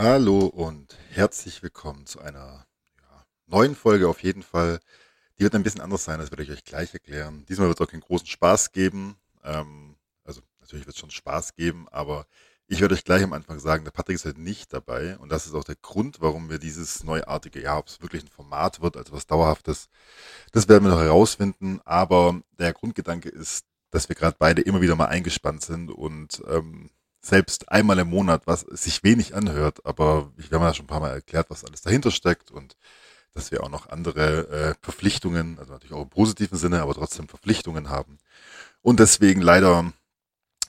Hallo und herzlich willkommen zu einer ja, neuen Folge auf jeden Fall. Die wird ein bisschen anders sein, das werde ich euch gleich erklären. Diesmal wird es auch keinen großen Spaß geben. Ähm, also natürlich wird es schon Spaß geben, aber ich werde euch gleich am Anfang sagen, der Patrick ist halt nicht dabei und das ist auch der Grund, warum wir dieses neuartige, ja, ob es wirklich ein Format wird, also was Dauerhaftes, das werden wir noch herausfinden. Aber der Grundgedanke ist, dass wir gerade beide immer wieder mal eingespannt sind und ähm, selbst einmal im Monat, was sich wenig anhört, aber ich habe ja schon ein paar Mal erklärt, was alles dahinter steckt und dass wir auch noch andere äh, Verpflichtungen, also natürlich auch im positiven Sinne, aber trotzdem Verpflichtungen haben. Und deswegen leider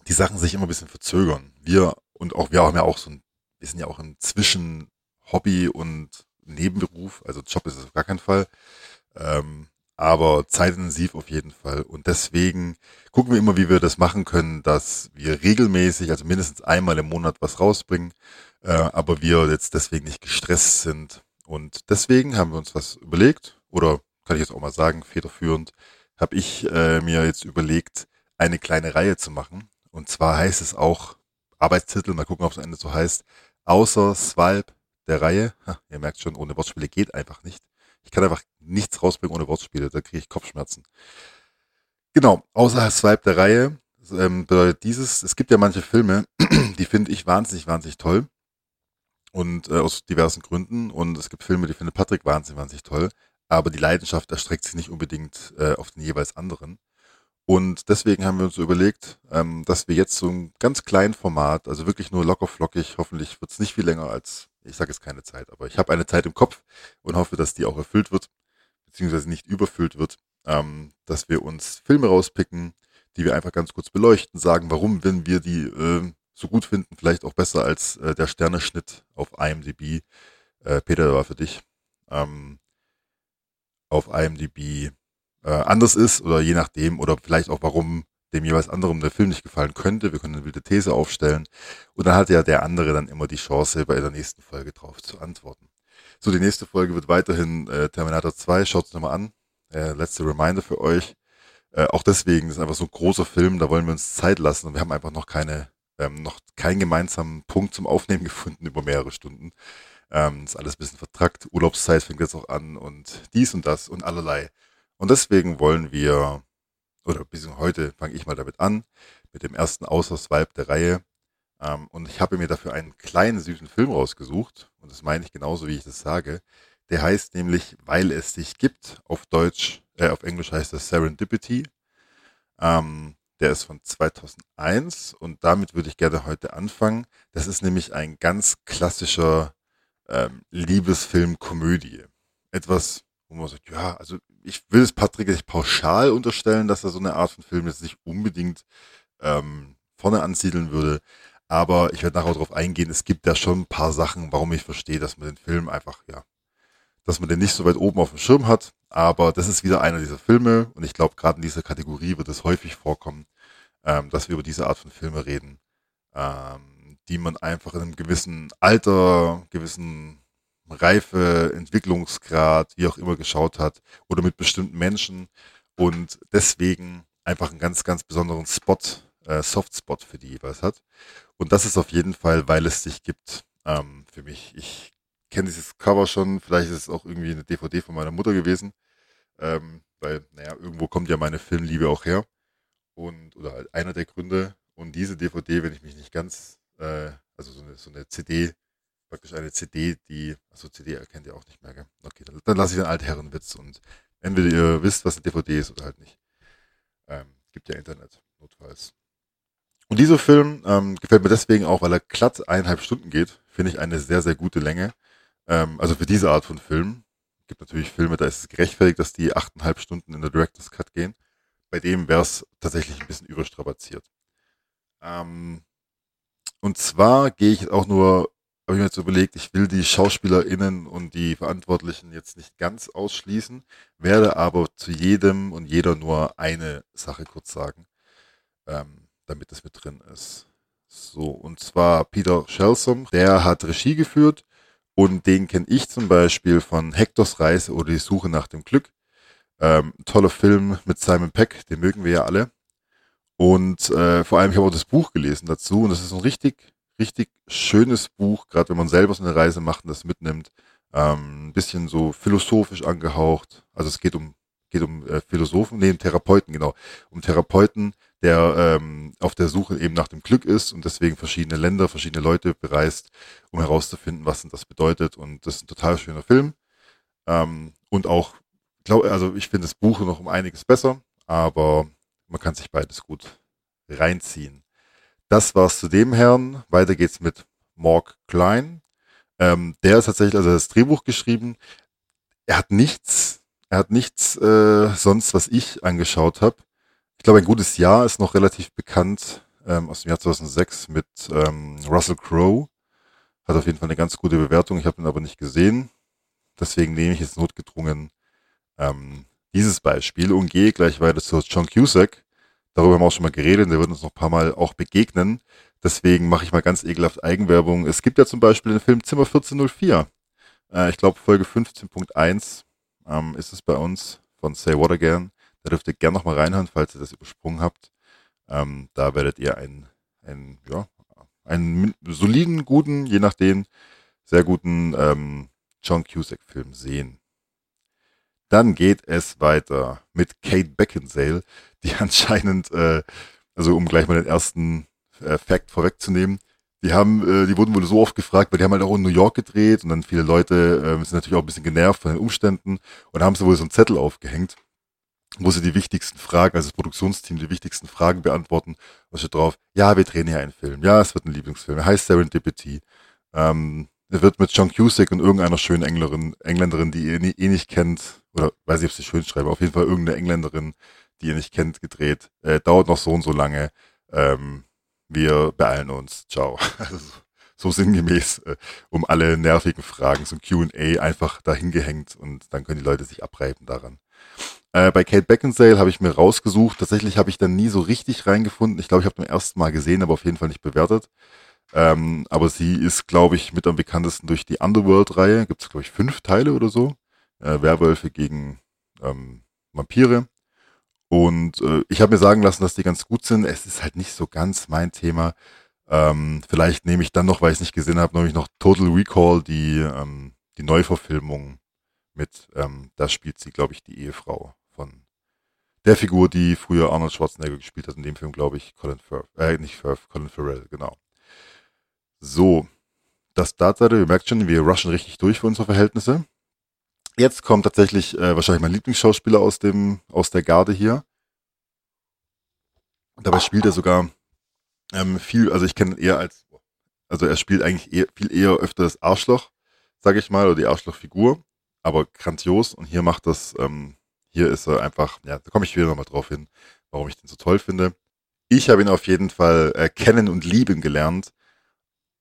die Sachen sich immer ein bisschen verzögern. Wir und auch wir haben ja auch so ein, wir sind ja auch ein Zwischen Hobby und Nebenberuf, also Job ist es auf gar keinen Fall. Ähm, aber zeitintensiv auf jeden Fall. Und deswegen gucken wir immer, wie wir das machen können, dass wir regelmäßig, also mindestens einmal im Monat was rausbringen, äh, aber wir jetzt deswegen nicht gestresst sind. Und deswegen haben wir uns was überlegt, oder kann ich jetzt auch mal sagen, federführend, habe ich äh, mir jetzt überlegt, eine kleine Reihe zu machen. Und zwar heißt es auch Arbeitstitel, mal gucken, ob es am Ende so heißt, außer Swipe der Reihe. Ha, ihr merkt schon, ohne Wortspiele geht einfach nicht. Ich kann einfach nichts rausbringen ohne Wortspiele, da kriege ich Kopfschmerzen. Genau, außer Swipe der Reihe ähm, bedeutet dieses, es gibt ja manche Filme, die finde ich wahnsinnig, wahnsinnig toll. Und äh, aus diversen Gründen. Und es gibt Filme, die findet Patrick wahnsinnig, wahnsinnig toll. Aber die Leidenschaft erstreckt sich nicht unbedingt äh, auf den jeweils anderen. Und deswegen haben wir uns überlegt, ähm, dass wir jetzt so ein ganz kleinen Format, also wirklich nur locker flockig, hoffentlich wird es nicht viel länger als ich sage jetzt keine Zeit, aber ich habe eine Zeit im Kopf und hoffe, dass die auch erfüllt wird, beziehungsweise nicht überfüllt wird, ähm, dass wir uns Filme rauspicken, die wir einfach ganz kurz beleuchten, sagen, warum, wenn wir die äh, so gut finden, vielleicht auch besser als äh, der Sterneschnitt auf IMDb. Äh, Peter, der war für dich. Ähm, auf IMDb äh, anders ist oder je nachdem oder vielleicht auch warum dem jeweils anderen der Film nicht gefallen könnte. Wir können eine wilde These aufstellen. Und dann hat ja der andere dann immer die Chance, bei der nächsten Folge drauf zu antworten. So, die nächste Folge wird weiterhin äh, Terminator 2. Schaut es nochmal an. Äh, letzte Reminder für euch. Äh, auch deswegen ist einfach so ein großer Film, da wollen wir uns Zeit lassen und wir haben einfach noch keine, ähm, noch keinen gemeinsamen Punkt zum Aufnehmen gefunden über mehrere Stunden. Ähm, ist alles ein bisschen vertrackt. Urlaubszeit fängt jetzt auch an und dies und das und allerlei. Und deswegen wollen wir oder bis heute fange ich mal damit an, mit dem ersten Außerswipe der Reihe. Ähm, und ich habe mir dafür einen kleinen süßen Film rausgesucht. Und das meine ich genauso, wie ich das sage. Der heißt nämlich, weil es sich gibt. Auf Deutsch, äh, auf Englisch heißt das Serendipity. Ähm, der ist von 2001 und damit würde ich gerne heute anfangen. Das ist nämlich ein ganz klassischer ähm, Liebesfilm-Komödie. Etwas, wo man sagt, ja, also ich will es Patrick nicht pauschal unterstellen, dass er so eine Art von Film jetzt nicht unbedingt ähm, vorne ansiedeln würde. Aber ich werde nachher darauf eingehen, es gibt ja schon ein paar Sachen, warum ich verstehe, dass man den Film einfach, ja, dass man den nicht so weit oben auf dem Schirm hat. Aber das ist wieder einer dieser Filme und ich glaube, gerade in dieser Kategorie wird es häufig vorkommen, ähm, dass wir über diese Art von Filme reden, ähm, die man einfach in einem gewissen Alter, gewissen Reife, Entwicklungsgrad, wie auch immer geschaut hat oder mit bestimmten Menschen und deswegen einfach einen ganz, ganz besonderen Spot, äh, Softspot für die jeweils hat. Und das ist auf jeden Fall, weil es sich gibt, ähm, für mich. Ich kenne dieses Cover schon, vielleicht ist es auch irgendwie eine DVD von meiner Mutter gewesen, ähm, weil, naja, irgendwo kommt ja meine Filmliebe auch her und, oder halt einer der Gründe. Und diese DVD, wenn ich mich nicht ganz, äh, also so eine, so eine CD, praktisch eine CD, die, achso, CD erkennt ihr auch nicht mehr, gell? Okay, dann, dann lasse ich den Altherrenwitz und entweder ihr wisst, was eine DVD ist oder halt nicht. Ähm, gibt ja Internet, notfalls. Und dieser Film ähm, gefällt mir deswegen auch, weil er glatt eineinhalb Stunden geht. Finde ich eine sehr, sehr gute Länge. Ähm, also für diese Art von Film. Gibt natürlich Filme, da ist es gerechtfertigt, dass die achteinhalb Stunden in der Director's Cut gehen. Bei dem wäre es tatsächlich ein bisschen überstrapaziert. Ähm, und zwar gehe ich auch nur habe ich mir jetzt überlegt, ich will die SchauspielerInnen und die Verantwortlichen jetzt nicht ganz ausschließen, werde aber zu jedem und jeder nur eine Sache kurz sagen, ähm, damit es mit drin ist. So, und zwar Peter Shelsom, der hat Regie geführt und den kenne ich zum Beispiel von Hectors Reise oder die Suche nach dem Glück. Ähm, toller Film mit Simon Peck, den mögen wir ja alle. Und äh, vor allem, ich habe auch das Buch gelesen dazu und das ist ein richtig richtig schönes Buch, gerade wenn man selber so eine Reise macht und das mitnimmt. Ähm, ein bisschen so philosophisch angehaucht. Also es geht um geht um äh, Philosophen, nee, Therapeuten, genau. Um Therapeuten, der ähm, auf der Suche eben nach dem Glück ist und deswegen verschiedene Länder, verschiedene Leute bereist, um herauszufinden, was denn das bedeutet. Und das ist ein total schöner Film. Ähm, und auch, glaub, also ich finde das Buch noch um einiges besser, aber man kann sich beides gut reinziehen. Das war's zu dem Herrn. Weiter geht's mit Morg Klein. Ähm, der ist tatsächlich also das Drehbuch geschrieben. Er hat nichts, er hat nichts äh, sonst, was ich angeschaut habe. Ich glaube, ein gutes Jahr ist noch relativ bekannt ähm, aus dem Jahr 2006 mit ähm, Russell Crowe. Hat auf jeden Fall eine ganz gute Bewertung. Ich habe ihn aber nicht gesehen. Deswegen nehme ich jetzt notgedrungen ähm, dieses Beispiel und gehe gleich weiter zu John Cusack. Darüber haben wir auch schon mal geredet. Der wird uns noch ein paar Mal auch begegnen. Deswegen mache ich mal ganz ekelhaft Eigenwerbung. Es gibt ja zum Beispiel den Film Zimmer 1404. Äh, ich glaube, Folge 15.1 ähm, ist es bei uns von Say What Again. Da dürft ihr gerne nochmal reinhören, falls ihr das übersprungen habt. Ähm, da werdet ihr einen, einen, ja, einen soliden, guten, je nachdem, sehr guten ähm, John Cusack-Film sehen. Dann geht es weiter mit Kate Beckinsale, die anscheinend, äh, also um gleich mal den ersten äh, Fact vorwegzunehmen, die haben, äh, die wurden wohl so oft gefragt, weil die haben halt auch in New York gedreht und dann viele Leute äh, sind natürlich auch ein bisschen genervt von den Umständen und haben sie wohl so einen Zettel aufgehängt, wo sie die wichtigsten Fragen, also das Produktionsteam die wichtigsten Fragen beantworten. Was steht drauf? Ja, wir drehen hier einen Film. Ja, es wird ein Lieblingsfilm. Er heißt Serendipity. Ähm, er wird mit John Cusack und irgendeiner schönen Englerin, Engländerin, die ihr eh nicht kennt, oder weiß nicht, ob sie schön schreiben, auf jeden Fall irgendeine Engländerin, die ihr nicht kennt, gedreht. Äh, dauert noch so und so lange. Ähm, wir beeilen uns. Ciao. Also, so sinngemäß äh, um alle nervigen Fragen, so ein Q&A einfach dahin gehängt und dann können die Leute sich abreiben daran. Äh, bei Kate Beckinsale habe ich mir rausgesucht. Tatsächlich habe ich dann nie so richtig reingefunden. Ich glaube, ich habe zum ersten Mal gesehen, aber auf jeden Fall nicht bewertet. Ähm, aber sie ist, glaube ich, mit am bekanntesten durch die Underworld-Reihe. Gibt es, glaube ich, fünf Teile oder so. Äh, Werwölfe gegen ähm, Vampire. Und äh, ich habe mir sagen lassen, dass die ganz gut sind. Es ist halt nicht so ganz mein Thema. Ähm, vielleicht nehme ich dann noch, weil ich es nicht gesehen habe, nämlich noch Total Recall, die, ähm, die Neuverfilmung mit, ähm, da spielt sie, glaube ich, die Ehefrau von der Figur, die früher Arnold Schwarzenegger gespielt hat. In dem Film, glaube ich, Colin Firth, äh, nicht Firth, Colin Farrell, genau. So, das Startseite, ihr merkt schon, wir rushen richtig durch für unsere Verhältnisse. Jetzt kommt tatsächlich äh, wahrscheinlich mein Lieblingsschauspieler aus dem aus der Garde hier. Dabei spielt er sogar ähm, viel, also ich kenne ihn eher als, also er spielt eigentlich eher, viel eher öfter das Arschloch, sage ich mal, oder die Arschlochfigur, aber grandios. Und hier macht das, ähm, hier ist er einfach, ja, da komme ich wieder nochmal drauf hin, warum ich den so toll finde. Ich habe ihn auf jeden Fall äh, kennen und lieben gelernt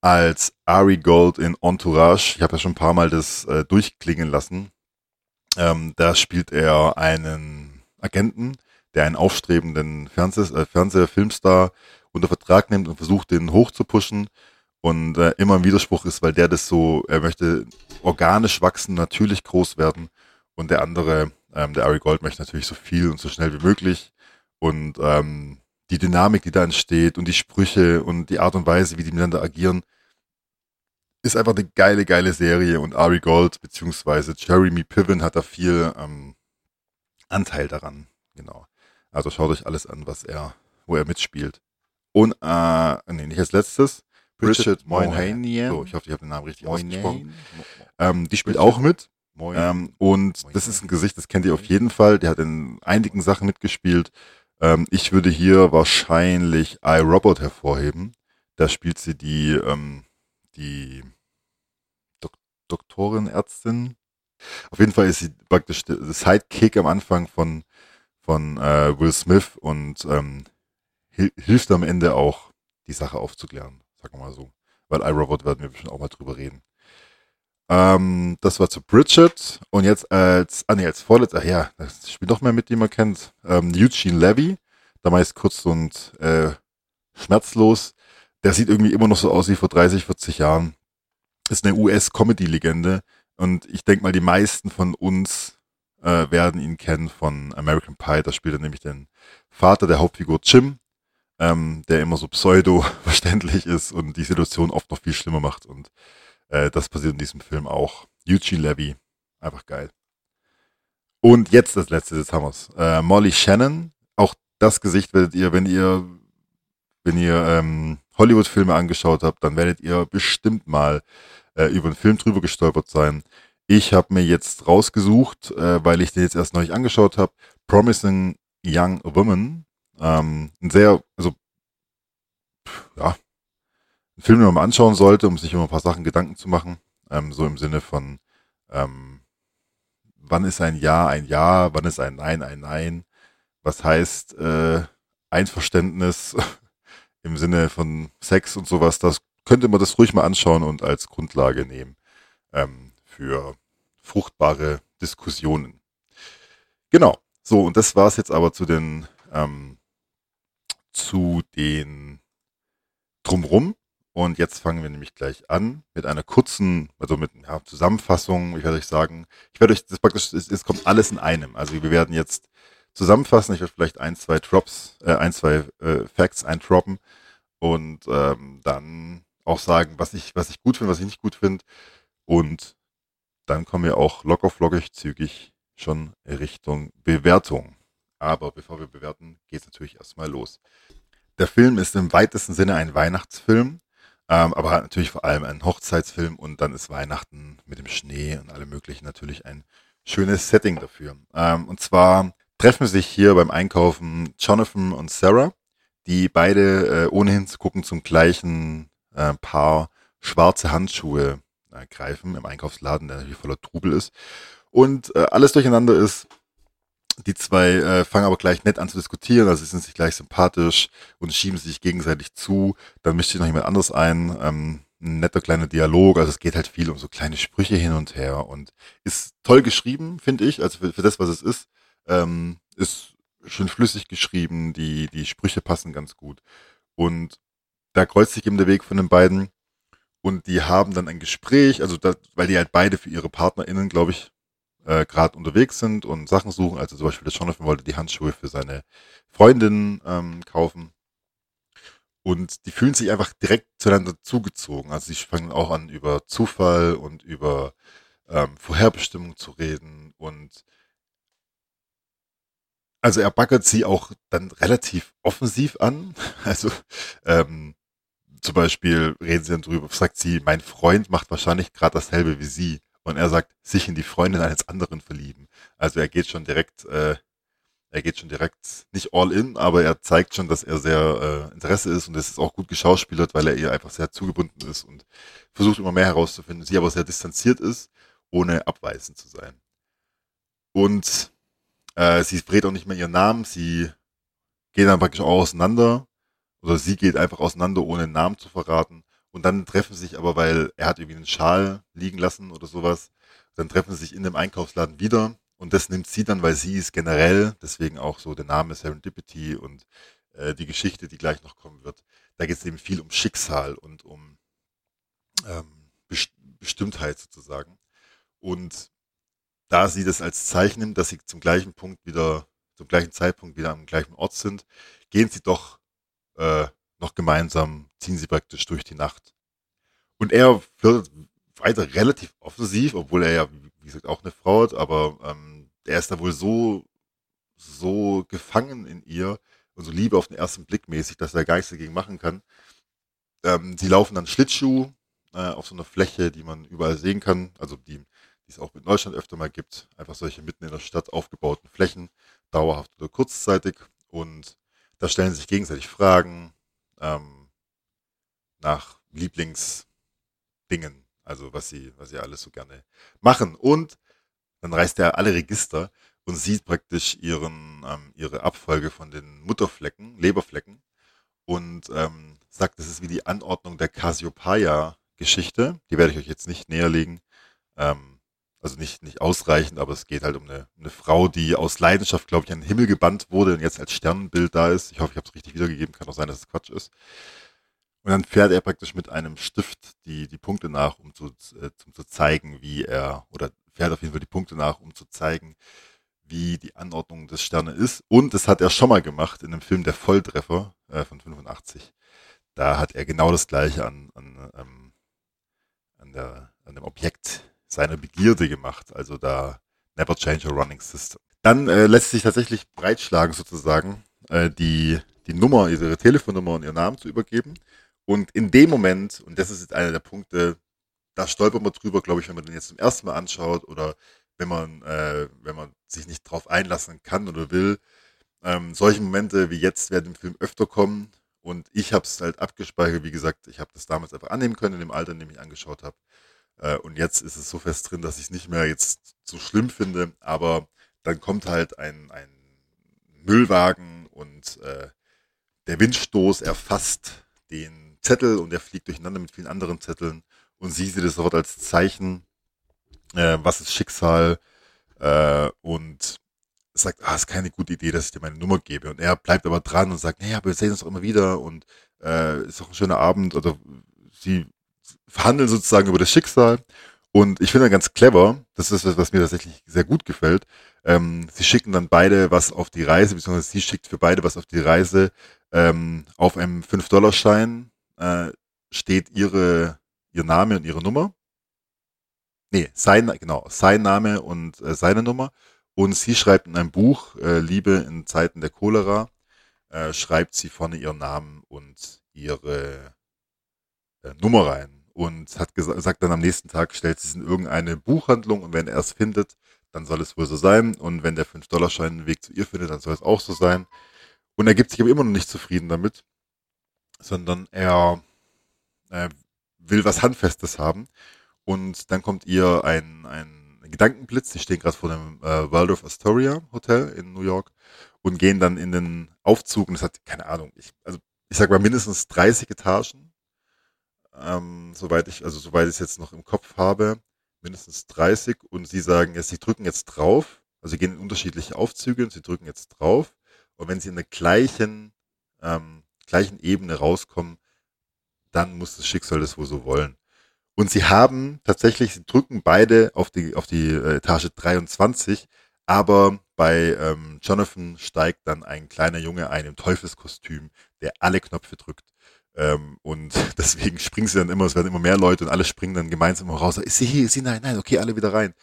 als Ari Gold in Entourage. Ich habe ja schon ein paar Mal das äh, durchklingen lassen. Ähm, da spielt er einen Agenten, der einen aufstrebenden Fernseh äh, Fernsehfilmstar unter Vertrag nimmt und versucht, den hochzupushen und äh, immer im Widerspruch ist, weil der das so, er möchte organisch wachsen, natürlich groß werden. Und der andere, ähm, der Ari Gold möchte natürlich so viel und so schnell wie möglich. Und ähm, die Dynamik, die da entsteht und die Sprüche und die Art und Weise, wie die miteinander agieren, ist einfach eine geile, geile Serie und Ari Gold beziehungsweise Jeremy Piven hat da viel ähm, Anteil daran. Genau. Also schaut euch alles an, was er, wo er mitspielt. Und, äh, nee, nicht als letztes, Bridget Moynihan. So, ich hoffe, ich habe den Namen richtig Moynihan. ausgesprochen. Ähm, die spielt Bridget. auch mit. Ähm, und Moynihan. das ist ein Gesicht, das kennt ihr auf jeden Fall. Der hat in einigen Sachen mitgespielt. Ähm, ich würde hier wahrscheinlich iRobot hervorheben. Da spielt sie die, ähm, die Dok Doktorin, Ärztin. Auf jeden Fall ist sie praktisch der Sidekick am Anfang von, von äh, Will Smith und ähm, hilft am Ende auch, die Sache aufzuklären, sagen wir mal so. Weil iRobot werden wir bestimmt auch mal drüber reden. Ähm, das war zu Bridget und jetzt als, ah nee, als vorletzter, ja, das spielt noch mehr mit, die man kennt, ähm, Eugene Levy, damals kurz und äh, schmerzlos, der sieht irgendwie immer noch so aus wie vor 30, 40 Jahren. Ist eine US-Comedy-Legende. Und ich denke mal, die meisten von uns äh, werden ihn kennen von American Pie. Da spielt er nämlich den Vater der Hauptfigur Jim. ähm, der immer so pseudo-verständlich ist und die Situation oft noch viel schlimmer macht. Und äh, das passiert in diesem Film auch. Eugene Levy, einfach geil. Und jetzt das letzte des Hammers. Äh, Molly Shannon, auch das Gesicht werdet ihr, wenn ihr, wenn ihr ähm, Hollywood-Filme angeschaut habt, dann werdet ihr bestimmt mal äh, über einen Film drüber gestolpert sein. Ich habe mir jetzt rausgesucht, äh, weil ich den jetzt erst neulich angeschaut habe, Promising Young Woman. Ähm, ein sehr, also ja, ein Film, den man mal anschauen sollte, um sich über ein paar Sachen Gedanken zu machen. Ähm, so im Sinne von, ähm, wann ist ein Ja ein Ja, wann ist ein Nein ein Nein? Was heißt äh, Einverständnis im Sinne von Sex und sowas? Das könnte man das ruhig mal anschauen und als Grundlage nehmen ähm, für fruchtbare Diskussionen. Genau. So, und das war es jetzt aber zu den ähm, zu den drumrum. Und jetzt fangen wir nämlich gleich an mit einer kurzen, also mit ja, Zusammenfassung. Ich werde euch sagen, ich werde euch, das praktisch, es, es kommt alles in einem. Also wir werden jetzt zusammenfassen. Ich werde vielleicht ein, zwei Drops, äh, ein, zwei äh, Facts eintroppen und ähm, dann auch sagen, was ich, was ich gut finde, was ich nicht gut finde. Und dann kommen wir auch locker flockig zügig schon Richtung Bewertung. Aber bevor wir bewerten, geht es natürlich erstmal los. Der Film ist im weitesten Sinne ein Weihnachtsfilm, ähm, aber natürlich vor allem ein Hochzeitsfilm und dann ist Weihnachten mit dem Schnee und allem möglichen natürlich ein schönes Setting dafür. Ähm, und zwar treffen sich hier beim Einkaufen Jonathan und Sarah, die beide äh, ohnehin zu gucken zum gleichen äh, Paar schwarze Handschuhe äh, greifen im Einkaufsladen, der hier voller Trubel ist. Und äh, alles durcheinander ist, die zwei äh, fangen aber gleich nett an zu diskutieren, also sie sind sich gleich sympathisch und schieben sich gegenseitig zu. Dann mischt sich noch jemand anderes ein. Ähm, ein netter kleiner Dialog, also es geht halt viel um so kleine Sprüche hin und her und ist toll geschrieben, finde ich, also für, für, das, was es ist. Ähm, ist schön flüssig geschrieben, die, die Sprüche passen ganz gut. Und da kreuzt sich eben der Weg von den beiden und die haben dann ein Gespräch, also da, weil die halt beide für ihre PartnerInnen, glaube ich, äh, gerade unterwegs sind und Sachen suchen. Also zum Beispiel der Jonathan wollte die Handschuhe für seine Freundin ähm, kaufen. Und die fühlen sich einfach direkt zueinander zugezogen. Also sie fangen auch an, über Zufall und über ähm, Vorherbestimmung zu reden. Und also er baggert sie auch dann relativ offensiv an. Also ähm, zum Beispiel reden sie dann drüber, sagt sie, mein Freund macht wahrscheinlich gerade dasselbe wie sie. Und er sagt, sich in die Freundin eines anderen verlieben. Also er geht schon direkt, äh, er geht schon direkt nicht all in, aber er zeigt schon, dass er sehr äh, Interesse ist und es ist auch gut geschauspielert, weil er ihr einfach sehr zugebunden ist und versucht immer mehr herauszufinden, sie aber sehr distanziert ist, ohne abweisend zu sein. Und äh, sie verrät auch nicht mehr ihren Namen, sie gehen dann praktisch auch auseinander oder sie geht einfach auseinander, ohne einen Namen zu verraten. Und dann treffen sie sich aber, weil er hat irgendwie einen Schal liegen lassen oder sowas. Dann treffen sie sich in dem Einkaufsladen wieder. Und das nimmt sie dann, weil sie ist generell, deswegen auch so der Name Serendipity und äh, die Geschichte, die gleich noch kommen wird. Da geht es eben viel um Schicksal und um ähm, Best Bestimmtheit sozusagen. Und da sie das als Zeichen nimmt, dass sie zum gleichen Punkt wieder, zum gleichen Zeitpunkt wieder am gleichen Ort sind, gehen sie doch äh, noch gemeinsam ziehen sie praktisch durch die Nacht. Und er wird weiter relativ offensiv, obwohl er ja, wie gesagt, auch eine Frau hat, aber ähm, er ist da wohl so, so gefangen in ihr und so Liebe auf den ersten Blick mäßig, dass er gar nichts dagegen machen kann. Ähm, sie laufen dann Schlittschuh äh, auf so einer Fläche, die man überall sehen kann, also die, die es auch in Deutschland öfter mal gibt, einfach solche mitten in der Stadt aufgebauten Flächen, dauerhaft oder kurzzeitig. Und da stellen sich gegenseitig Fragen, ähm, nach Lieblingsdingen, also was sie, was sie alles so gerne machen. Und dann reißt er alle Register und sieht praktisch ihren, ähm, ihre Abfolge von den Mutterflecken, Leberflecken und ähm, sagt, das ist wie die Anordnung der Cassiopeia-Geschichte. Die werde ich euch jetzt nicht näherlegen. Ähm, also nicht, nicht ausreichend, aber es geht halt um eine, eine Frau, die aus Leidenschaft, glaube ich, an den Himmel gebannt wurde und jetzt als Sternenbild da ist. Ich hoffe, ich habe es richtig wiedergegeben. Kann auch sein, dass es Quatsch ist. Und dann fährt er praktisch mit einem Stift die, die Punkte nach, um zu, äh, um zu zeigen, wie er, oder fährt auf jeden Fall die Punkte nach, um zu zeigen, wie die Anordnung des Sterne ist. Und das hat er schon mal gemacht in einem Film Der Volltreffer äh, von 85. Da hat er genau das gleiche an, an, ähm, an, der, an dem Objekt seiner Begierde gemacht. Also da Never Change a Running System. Dann äh, lässt sich tatsächlich breitschlagen sozusagen, äh, die, die Nummer, ihre Telefonnummer und ihren Namen zu übergeben. Und in dem Moment, und das ist jetzt einer der Punkte, da stolpert man drüber, glaube ich, wenn man den jetzt zum ersten Mal anschaut oder wenn man, äh, wenn man sich nicht drauf einlassen kann oder will. Ähm, solche Momente wie jetzt werden im Film öfter kommen. Und ich habe es halt abgespeichert, wie gesagt, ich habe das damals einfach annehmen können in dem Alter, in dem ich angeschaut habe. Äh, und jetzt ist es so fest drin, dass ich es nicht mehr jetzt so schlimm finde. Aber dann kommt halt ein, ein Müllwagen und äh, der Windstoß erfasst den Zettel und er fliegt durcheinander mit vielen anderen Zetteln und sie sieht es sofort als Zeichen, äh, was ist Schicksal äh, und sagt, ah, ist keine gute Idee, dass ich dir meine Nummer gebe. Und er bleibt aber dran und sagt, naja, aber wir sehen uns doch immer wieder und äh, ist doch ein schöner Abend. Oder sie verhandeln sozusagen über das Schicksal. Und ich finde ganz clever, das ist was, was mir tatsächlich sehr gut gefällt. Ähm, sie schicken dann beide was auf die Reise, beziehungsweise sie schickt für beide was auf die Reise. Ähm, auf einem 5-Dollar-Schein äh, steht ihre, ihr Name und ihre Nummer. Nee, sein, genau, sein Name und äh, seine Nummer. Und sie schreibt in einem Buch, äh, Liebe in Zeiten der Cholera, äh, schreibt sie vorne ihren Namen und ihre äh, Nummer rein. Und hat gesagt dann am nächsten Tag, stellt sie es in irgendeine Buchhandlung und wenn er es findet, dann soll es wohl so sein. Und wenn der 5-Dollar-Schein den Weg zu ihr findet, dann soll es auch so sein. Und er gibt sich aber immer noch nicht zufrieden damit, sondern er äh, will was Handfestes haben und dann kommt ihr ein, ein Gedankenblitz. Sie stehen gerade vor dem äh, World of Astoria Hotel in New York und gehen dann in den Aufzug. Und es hat, keine Ahnung, ich, also ich sag mal mindestens 30 Etagen. Ähm, soweit ich, also soweit ich es jetzt noch im Kopf habe, mindestens 30. Und sie sagen, ja, sie drücken jetzt drauf. Also sie gehen in unterschiedliche Aufzüge und sie drücken jetzt drauf. Und wenn sie in der gleichen, ähm, gleichen Ebene rauskommen, dann muss das Schicksal das wohl so wollen. Und sie haben tatsächlich, sie drücken beide auf die, auf die äh, Etage 23, aber bei ähm, Jonathan steigt dann ein kleiner Junge ein im Teufelskostüm, der alle Knöpfe drückt. Ähm, und deswegen springen sie dann immer, es werden immer mehr Leute und alle springen dann gemeinsam raus. Ist sie hier, ist sie, nein, nein, okay, alle wieder rein.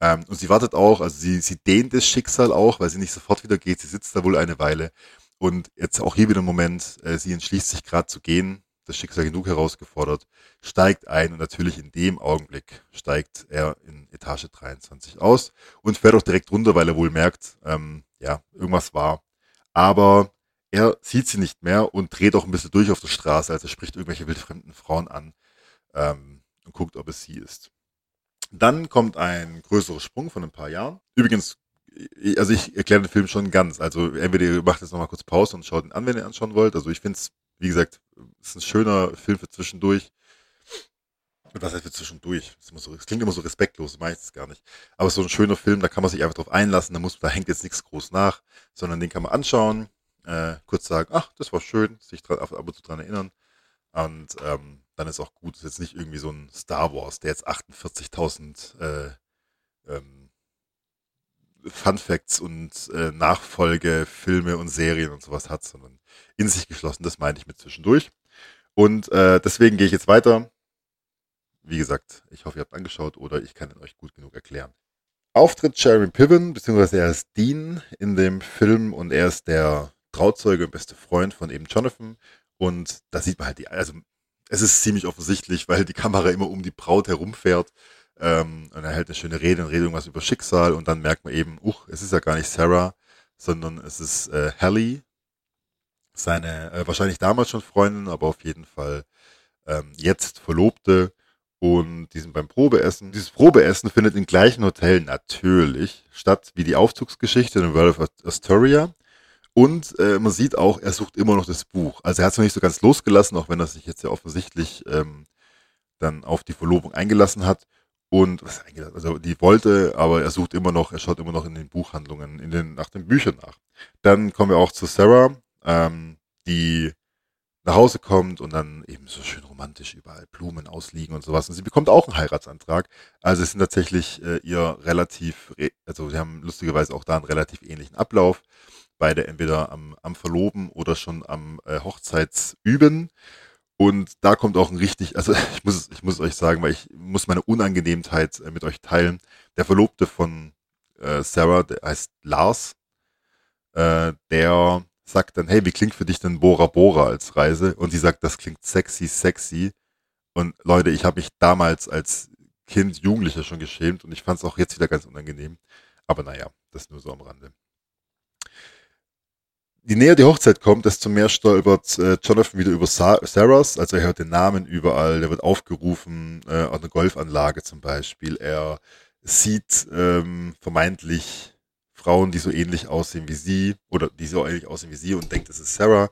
Ähm, und sie wartet auch, also sie, sie dehnt das Schicksal auch, weil sie nicht sofort wieder geht. Sie sitzt da wohl eine Weile. Und jetzt auch hier wieder ein Moment, äh, sie entschließt sich gerade zu gehen, das Schicksal genug herausgefordert, steigt ein und natürlich in dem Augenblick steigt er in Etage 23 aus und fährt auch direkt runter, weil er wohl merkt, ähm, ja, irgendwas war. Aber er sieht sie nicht mehr und dreht auch ein bisschen durch auf der Straße, also spricht irgendwelche wildfremden Frauen an ähm, und guckt, ob es sie ist. Dann kommt ein größerer Sprung von ein paar Jahren. Übrigens, also ich erkläre den Film schon ganz. Also entweder ihr macht jetzt nochmal kurz Pause und schaut ihn an, wenn ihr anschauen wollt. Also ich finde es wie gesagt, ist ein schöner Film für zwischendurch. Was heißt für zwischendurch? Das, so, das klingt immer so respektlos, meistens gar nicht. Aber so ein schöner Film, da kann man sich einfach drauf einlassen, da muss, da hängt jetzt nichts groß nach, sondern den kann man anschauen, äh, kurz sagen, ach, das war schön, sich dran, ab, und zu dran erinnern. Und ähm, dann ist auch gut. Ist jetzt nicht irgendwie so ein Star Wars, der jetzt 48.000 äh, ähm, Fun Facts und äh, Nachfolgefilme und Serien und sowas hat, sondern in sich geschlossen. Das meine ich mit zwischendurch. Und äh, deswegen gehe ich jetzt weiter. Wie gesagt, ich hoffe, ihr habt angeschaut oder ich kann ihn euch gut genug erklären. Auftritt Jeremy Piven, beziehungsweise er ist Dean in dem Film und er ist der Trauzeuge und beste Freund von eben Jonathan. Und da sieht man halt die, also es ist ziemlich offensichtlich, weil die Kamera immer um die Braut herumfährt. Ähm, und er hält eine schöne Rede und redet irgendwas über Schicksal und dann merkt man eben, uch, es ist ja gar nicht Sarah, sondern es ist äh, Hallie, seine äh, wahrscheinlich damals schon Freundin, aber auf jeden Fall ähm, jetzt Verlobte. Und die sind beim Probeessen. Dieses Probeessen findet im gleichen Hotel natürlich statt wie die Aufzugsgeschichte in World of Astoria. Und äh, man sieht auch, er sucht immer noch das Buch. Also er hat es noch nicht so ganz losgelassen, auch wenn er sich jetzt ja offensichtlich ähm, dann auf die Verlobung eingelassen hat. Und was eingelassen, also die wollte, aber er sucht immer noch, er schaut immer noch in den Buchhandlungen, in den, nach den Büchern nach. Dann kommen wir auch zu Sarah, ähm, die nach Hause kommt und dann eben so schön romantisch überall Blumen ausliegen und sowas. Und sie bekommt auch einen Heiratsantrag. Also es sind tatsächlich äh, ihr relativ, also sie haben lustigerweise auch da einen relativ ähnlichen Ablauf. Beide entweder am, am Verloben oder schon am äh, Hochzeitsüben. Und da kommt auch ein richtig, also ich muss, ich muss euch sagen, weil ich muss meine Unangenehmtheit äh, mit euch teilen. Der Verlobte von äh, Sarah, der heißt Lars, äh, der sagt dann, hey, wie klingt für dich denn Bora Bora als Reise? Und sie sagt, das klingt sexy, sexy. Und Leute, ich habe mich damals als Kind, Jugendlicher schon geschämt und ich fand es auch jetzt wieder ganz unangenehm. Aber naja, das nur so am Rande. Je näher die Hochzeit kommt, desto mehr stolpert äh, Jonathan wieder über Sa Sarahs. Also er hört den Namen überall, der wird aufgerufen, äh, auf einer Golfanlage zum Beispiel. Er sieht ähm, vermeintlich Frauen, die so ähnlich aussehen wie sie oder die so ähnlich aussehen wie sie und denkt, das ist Sarah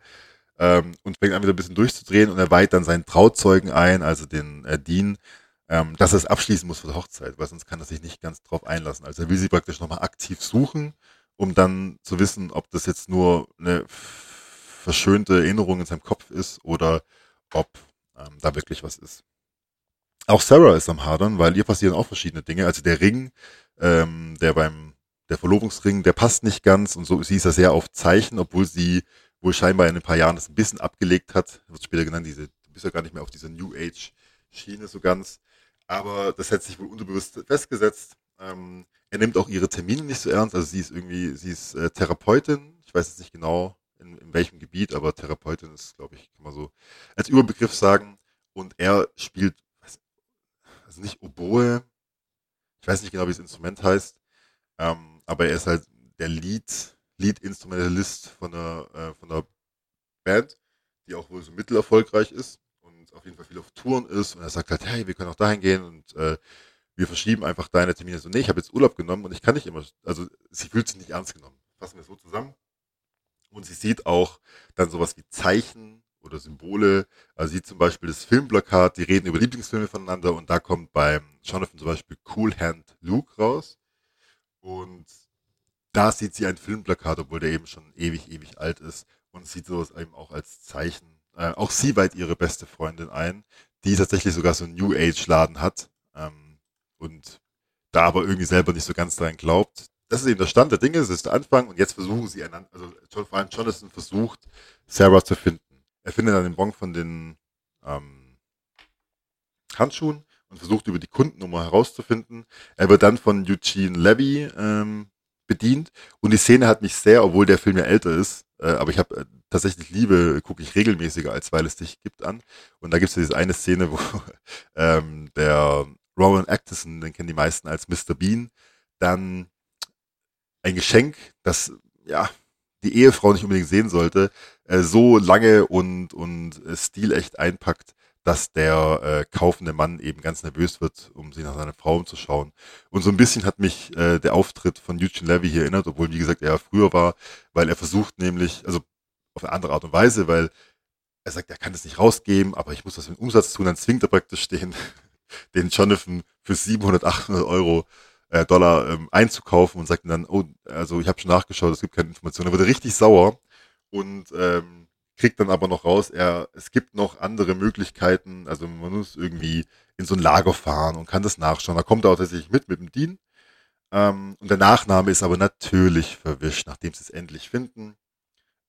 ähm, und fängt an wieder ein bisschen durchzudrehen und er weiht dann seinen Trauzeugen ein, also den äh, Dean, ähm, dass er es abschließen muss für die Hochzeit, weil sonst kann er sich nicht ganz drauf einlassen. Also er will sie praktisch nochmal aktiv suchen, um dann zu wissen, ob das jetzt nur eine verschönte Erinnerung in seinem Kopf ist oder ob ähm, da wirklich was ist. Auch Sarah ist am Hadern, weil ihr passieren auch verschiedene Dinge. Also der Ring, ähm, der beim der Verlobungsring, der passt nicht ganz und so, sie ist ja sehr auf Zeichen, obwohl sie wohl scheinbar in ein paar Jahren das ein bisschen abgelegt hat, wird später genannt, diese, du bist ja gar nicht mehr auf dieser New Age Schiene so ganz, aber das hat sich wohl unterbewusst festgesetzt. Ähm, er nimmt auch ihre Termine nicht so ernst, also sie ist irgendwie, sie ist äh, Therapeutin, ich weiß jetzt nicht genau in, in welchem Gebiet, aber Therapeutin ist, glaube ich, kann man so als Überbegriff sagen. Und er spielt, also nicht Oboe, ich weiß nicht genau, wie das Instrument heißt, ähm, aber er ist halt der Lead, Lead-Instrumentalist von der, äh, von der Band, die auch wohl so mittelerfolgreich ist und auf jeden Fall viel auf Touren ist. Und er sagt halt, hey, wir können auch dahin gehen. Und äh, wir verschieben einfach deine Termine. So, nee, ich habe jetzt Urlaub genommen und ich kann nicht immer, also sie fühlt sich nicht ernst genommen. Fassen wir so zusammen. Und sie sieht auch dann sowas wie Zeichen oder Symbole. Also sie zum Beispiel das Filmplakat, die reden über Lieblingsfilme voneinander und da kommt beim Jonathan zum Beispiel Cool Hand Luke raus. Und da sieht sie ein Filmplakat, obwohl der eben schon ewig, ewig alt ist und sieht sowas eben auch als Zeichen. Äh, auch sie weiht ihre beste Freundin ein, die tatsächlich sogar so einen New Age Laden hat ähm, und da aber irgendwie selber nicht so ganz daran glaubt. Das ist eben der Stand der Dinge, das ist der Anfang und jetzt versuchen sie einander, also vor allem Jonathan versucht, Sarah zu finden. Er findet dann den Bon von den ähm, Handschuhen und versucht über die Kundennummer herauszufinden. Er wird dann von Eugene Levy ähm, bedient und die Szene hat mich sehr, obwohl der Film ja älter ist, äh, aber ich habe äh, tatsächlich Liebe, gucke ich regelmäßiger, als weil es dich gibt an. Und da gibt es ja diese eine Szene, wo ähm, der Rowan Atkinson, den kennen die meisten als Mr. Bean, dann ein Geschenk, das ja die Ehefrau nicht unbedingt sehen sollte, äh, so lange und, und äh, stilecht einpackt, dass der äh, kaufende Mann eben ganz nervös wird, um sich nach seiner Frau umzuschauen. Und so ein bisschen hat mich äh, der Auftritt von Eugene Levy hier erinnert, obwohl, wie gesagt, er früher war, weil er versucht nämlich, also auf eine andere Art und Weise, weil er sagt, er kann das nicht rausgeben, aber ich muss was mit Umsatz tun, dann zwingt er praktisch den, den Jonathan für 700, 800 Euro äh, Dollar ähm, einzukaufen und sagt dann, oh, also ich habe schon nachgeschaut, es gibt keine Informationen. Er wird richtig sauer und ähm, kriegt dann aber noch raus, er, es gibt noch andere Möglichkeiten, also man muss irgendwie in so ein Lager fahren und kann das nachschauen. Da kommt er auch tatsächlich mit, mit dem Dean. Ähm, und der Nachname ist aber natürlich verwischt, nachdem sie es endlich finden.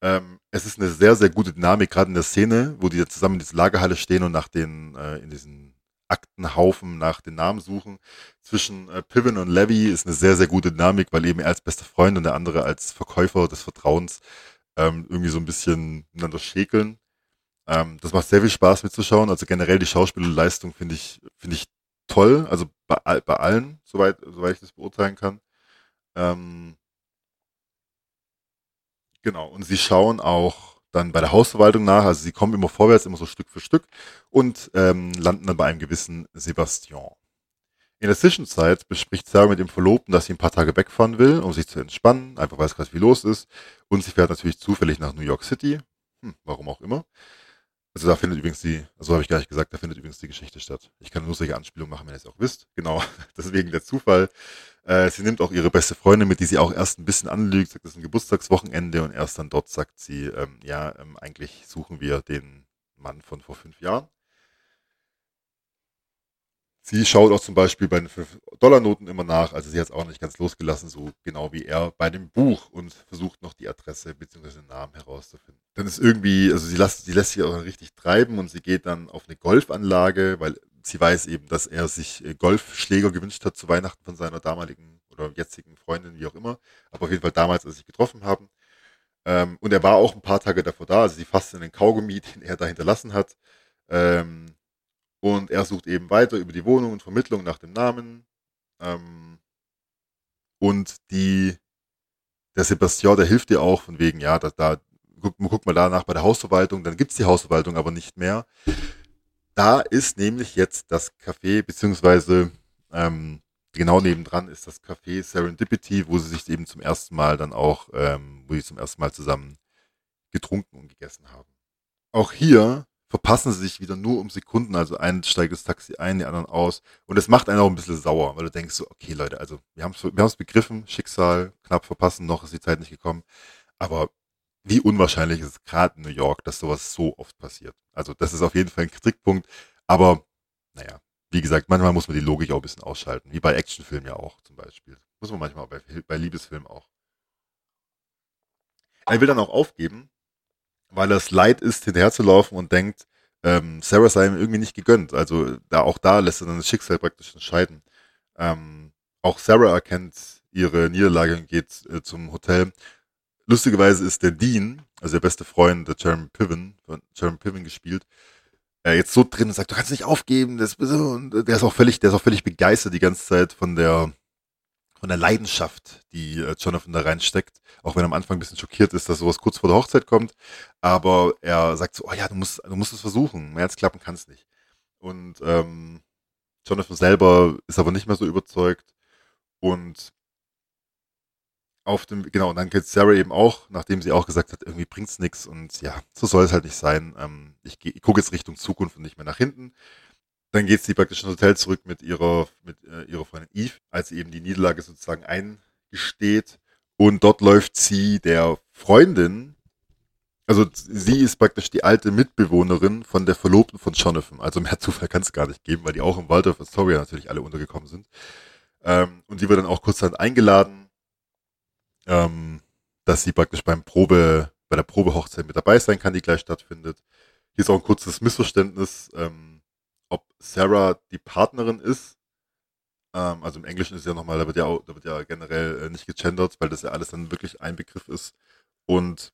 Ähm, es ist eine sehr, sehr gute Dynamik, gerade in der Szene, wo die zusammen in dieser Lagerhalle stehen und nach den, äh, in diesen Aktenhaufen nach den Namen suchen. Zwischen äh, Piven und Levy ist eine sehr, sehr gute Dynamik, weil eben er als bester Freund und der andere als Verkäufer des Vertrauens ähm, irgendwie so ein bisschen miteinander schäkeln. Ähm, das macht sehr viel Spaß mitzuschauen. Also generell die Schauspielleistung finde ich, finde ich toll. Also bei, bei allen, soweit, soweit ich das beurteilen kann. Ähm, genau. Und sie schauen auch dann bei der Hausverwaltung nach. Also sie kommen immer vorwärts, immer so Stück für Stück und ähm, landen dann bei einem gewissen Sebastian. In der Zwischenzeit bespricht Sarah mit dem Verlobten, dass sie ein paar Tage wegfahren will, um sich zu entspannen, einfach weil es gerade viel los ist. Und sie fährt natürlich zufällig nach New York City. Hm, warum auch immer. Also da findet übrigens die, also habe ich gar nicht gesagt, da findet übrigens die Geschichte statt. Ich kann nur solche Anspielungen machen, wenn ihr es auch wisst. Genau, deswegen der Zufall. Äh, sie nimmt auch ihre beste Freundin mit, die sie auch erst ein bisschen anlügt, sagt, das ist ein Geburtstagswochenende und erst dann dort sagt sie, ähm, ja, ähm, eigentlich suchen wir den Mann von vor fünf Jahren. Sie schaut auch zum Beispiel bei den 5-Dollar-Noten immer nach, also sie hat es auch nicht ganz losgelassen, so genau wie er bei dem Buch und versucht noch die Adresse bzw. den Namen herauszufinden. Dann ist irgendwie, also sie lässt, sie lässt sich auch richtig treiben und sie geht dann auf eine Golfanlage, weil sie weiß eben, dass er sich äh, Golfschläger gewünscht hat zu Weihnachten von seiner damaligen oder jetzigen Freundin, wie auch immer. Aber auf jeden Fall damals, als sie sich getroffen haben. Ähm, und er war auch ein paar Tage davor da, also sie fasst in den Kaugummi, den er da hinterlassen hat. Ähm, und er sucht eben weiter über die Wohnung und Vermittlung nach dem Namen. Ähm, und die, der Sebastian, der hilft dir auch von wegen, ja, da, da guck, guck mal danach bei der Hausverwaltung, dann gibt's die Hausverwaltung aber nicht mehr. Da ist nämlich jetzt das Café, beziehungsweise ähm, genau nebendran ist das Café Serendipity, wo sie sich eben zum ersten Mal dann auch, ähm, wo sie zum ersten Mal zusammen getrunken und gegessen haben. Auch hier verpassen sie sich wieder nur um Sekunden. Also ein steigt das Taxi ein, die anderen aus. Und das macht einen auch ein bisschen sauer, weil du denkst so, okay Leute, also wir haben es wir begriffen, Schicksal, knapp verpassen, noch ist die Zeit nicht gekommen. Aber wie unwahrscheinlich ist es gerade in New York, dass sowas so oft passiert. Also das ist auf jeden Fall ein Kritikpunkt. Aber naja, wie gesagt, manchmal muss man die Logik auch ein bisschen ausschalten. Wie bei Actionfilmen ja auch zum Beispiel. Muss man manchmal bei, bei Liebesfilmen auch. Er will dann auch aufgeben, weil es leid ist, hinterherzulaufen und denkt, ähm, Sarah sei ihm irgendwie nicht gegönnt. Also da auch da lässt er dann das Schicksal praktisch entscheiden. Ähm, auch Sarah erkennt ihre Niederlage und geht äh, zum Hotel. Lustigerweise ist der Dean, also der beste Freund der Jeremy Piven, von Jeremy Piven gespielt, äh, jetzt so drin und sagt, du kannst nicht aufgeben, das, und der ist auch völlig, der ist auch völlig begeistert die ganze Zeit von der von der Leidenschaft, die äh, Jonathan da reinsteckt. Auch wenn er am Anfang ein bisschen schockiert ist, dass sowas kurz vor der Hochzeit kommt. Aber er sagt so, oh ja, du musst, du musst es versuchen. Mehr als klappen kann es nicht. Und ähm, Jonathan selber ist aber nicht mehr so überzeugt. Und auf dem, genau, und dann geht Sarah eben auch, nachdem sie auch gesagt hat, irgendwie bringt's nichts und ja, so soll es halt nicht sein. Ähm, ich, ich gucke jetzt Richtung Zukunft und nicht mehr nach hinten. Dann geht sie praktisch ins Hotel zurück mit ihrer, mit äh, ihrer Freundin Eve, als sie eben die Niederlage sozusagen eingesteht. Und dort läuft sie der Freundin, also sie ist praktisch die alte Mitbewohnerin von der Verlobten von Jonathan. Also mehr Zufall kann es gar nicht geben, weil die auch im Waldorf Astoria natürlich alle untergekommen sind. Ähm, und die wird dann auch kurzerhand eingeladen, ähm, dass sie praktisch beim Probe, bei der Probehochzeit mit dabei sein kann, die gleich stattfindet. Hier ist auch ein kurzes Missverständnis. Ähm, ob Sarah die Partnerin ist. Ähm, also im Englischen ist ja nochmal, da wird ja, auch, da wird ja generell äh, nicht gegendert, weil das ja alles dann wirklich ein Begriff ist. Und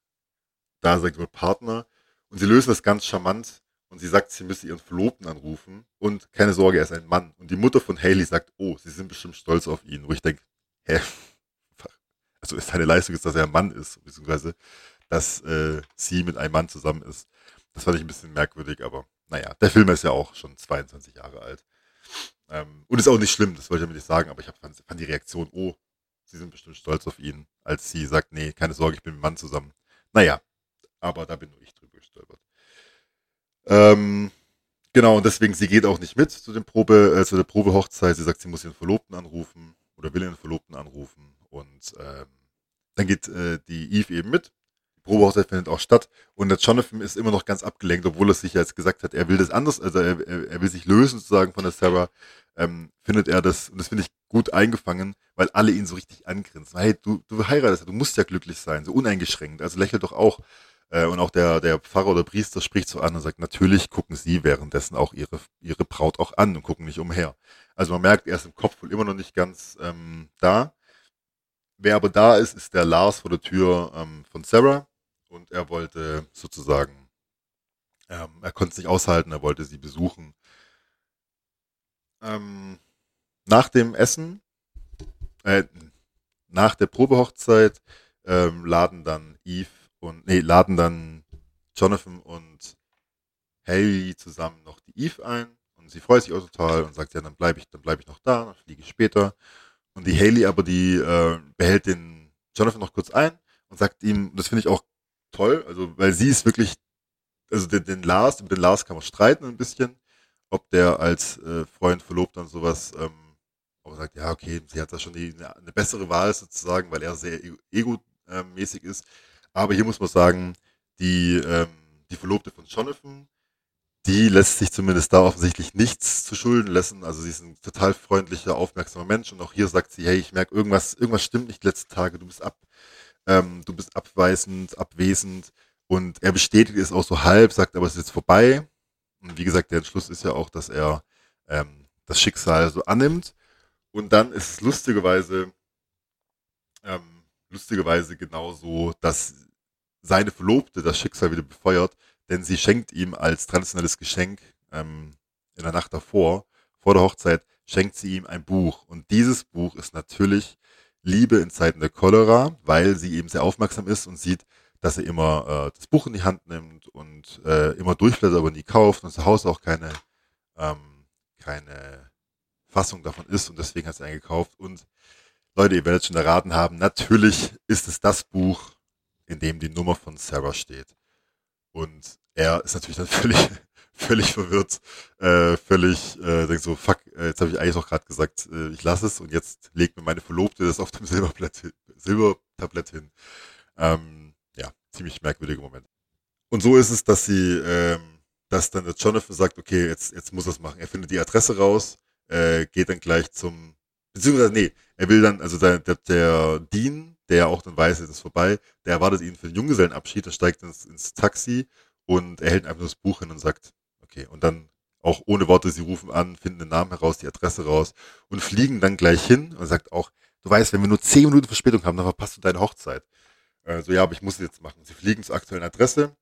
da sagt wohl Partner. Und sie lösen das ganz charmant. Und sie sagt, sie müsse ihren Verlobten anrufen. Und keine Sorge, er ist ein Mann. Und die Mutter von Haley sagt, oh, sie sind bestimmt stolz auf ihn. Wo ich denke, hä? Also seine Leistung ist, dass er ein Mann ist, beziehungsweise dass äh, sie mit einem Mann zusammen ist. Das fand ich ein bisschen merkwürdig, aber naja, der Film ist ja auch schon 22 Jahre alt. Ähm, und ist auch nicht schlimm, das wollte ich damit nicht sagen, aber ich hab, fand, fand die Reaktion, oh, sie sind bestimmt stolz auf ihn, als sie sagt, nee, keine Sorge, ich bin mit dem Mann zusammen. Naja, aber da bin nur ich drüber gestolpert. Ähm, genau, und deswegen, sie geht auch nicht mit zu, dem Probe, äh, zu der Probehochzeit. Sie sagt, sie muss ihren Verlobten anrufen oder will ihren Verlobten anrufen. Und ähm, dann geht äh, die Eve eben mit Probehochzeit findet auch statt und der Jonathan ist immer noch ganz abgelenkt, obwohl er sich jetzt gesagt hat, er will das anders, also er, er will sich lösen sozusagen von der Sarah, ähm, findet er das, und das finde ich gut eingefangen, weil alle ihn so richtig angrinsen. Hey, du, du heiratest, du musst ja glücklich sein, so uneingeschränkt, also lächelt doch auch. Äh, und auch der, der Pfarrer oder Priester spricht so an und sagt, natürlich gucken sie währenddessen auch ihre, ihre Braut auch an und gucken nicht umher. Also man merkt, er ist im Kopf wohl immer noch nicht ganz ähm, da. Wer aber da ist, ist der Lars vor der Tür ähm, von Sarah, und er wollte sozusagen, ähm, er konnte es nicht aushalten, er wollte sie besuchen. Ähm, nach dem Essen, äh, nach der Probehochzeit, ähm, laden dann Eve und, nee, laden dann Jonathan und Haley zusammen noch die Eve ein und sie freut sich auch total und sagt, ja, dann bleibe ich, dann bleibe ich noch da, dann fliege ich später. Und die Haley aber, die äh, behält den Jonathan noch kurz ein und sagt ihm, das finde ich auch toll, also weil sie ist wirklich, also den, den Lars, mit den Lars kann man streiten ein bisschen, ob der als äh, Freund verlobt und sowas, ähm, aber sagt, ja, okay, sie hat da schon die, eine, eine bessere Wahl sozusagen, weil er sehr ego-mäßig ist. Aber hier muss man sagen, die, ähm, die Verlobte von Jonathan, die lässt sich zumindest da offensichtlich nichts zu Schulden lassen. Also sie ist ein total freundlicher, aufmerksamer Mensch und auch hier sagt sie, hey, ich merke irgendwas, irgendwas stimmt nicht die letzten Tage, du bist ab, ähm, du bist abweisend, abwesend und er bestätigt es auch so halb, sagt aber es ist jetzt vorbei. Und wie gesagt, der Entschluss ist ja auch, dass er ähm, das Schicksal so annimmt. Und dann ist es lustigerweise, ähm, lustigerweise genauso, dass seine Verlobte das Schicksal wieder befeuert, denn sie schenkt ihm als traditionelles Geschenk ähm, in der Nacht davor, vor der Hochzeit, schenkt sie ihm ein Buch. Und dieses Buch ist natürlich Liebe in Zeiten der Cholera, weil sie eben sehr aufmerksam ist und sieht, dass er immer äh, das Buch in die Hand nimmt und äh, immer durchblättert, aber nie kauft und zu Hause auch keine, ähm, keine Fassung davon ist und deswegen hat sie einen gekauft. Und Leute, ihr werdet schon erraten haben, natürlich ist es das Buch, in dem die Nummer von Sarah steht. Und er ist natürlich dann völlig, völlig verwirrt, äh, völlig, äh, denkt so, fuck, äh, jetzt habe ich eigentlich auch gerade gesagt, äh, ich lasse es und jetzt legt mir meine Verlobte das auf dem Silbertablett, Silbertablett hin. Ähm, ja, ziemlich merkwürdiger Moment. Und so ist es, dass sie, ähm, dass dann der Jonathan sagt, okay, jetzt, jetzt muss er es machen. Er findet die Adresse raus, äh, geht dann gleich zum, beziehungsweise, nee, er will dann, also der, der, der Dean, der auch dann weiß, es ist vorbei, der erwartet ihn für den Junggesellenabschied, er steigt ins, ins Taxi und er hält einfach nur das Buch hin und sagt, okay, und dann auch ohne Worte, sie rufen an, finden den Namen heraus, die Adresse raus und fliegen dann gleich hin und sagt auch, du weißt, wenn wir nur zehn Minuten Verspätung haben, dann verpasst du deine Hochzeit. Äh, so, ja, aber ich muss es jetzt machen. Sie fliegen zur aktuellen Adresse.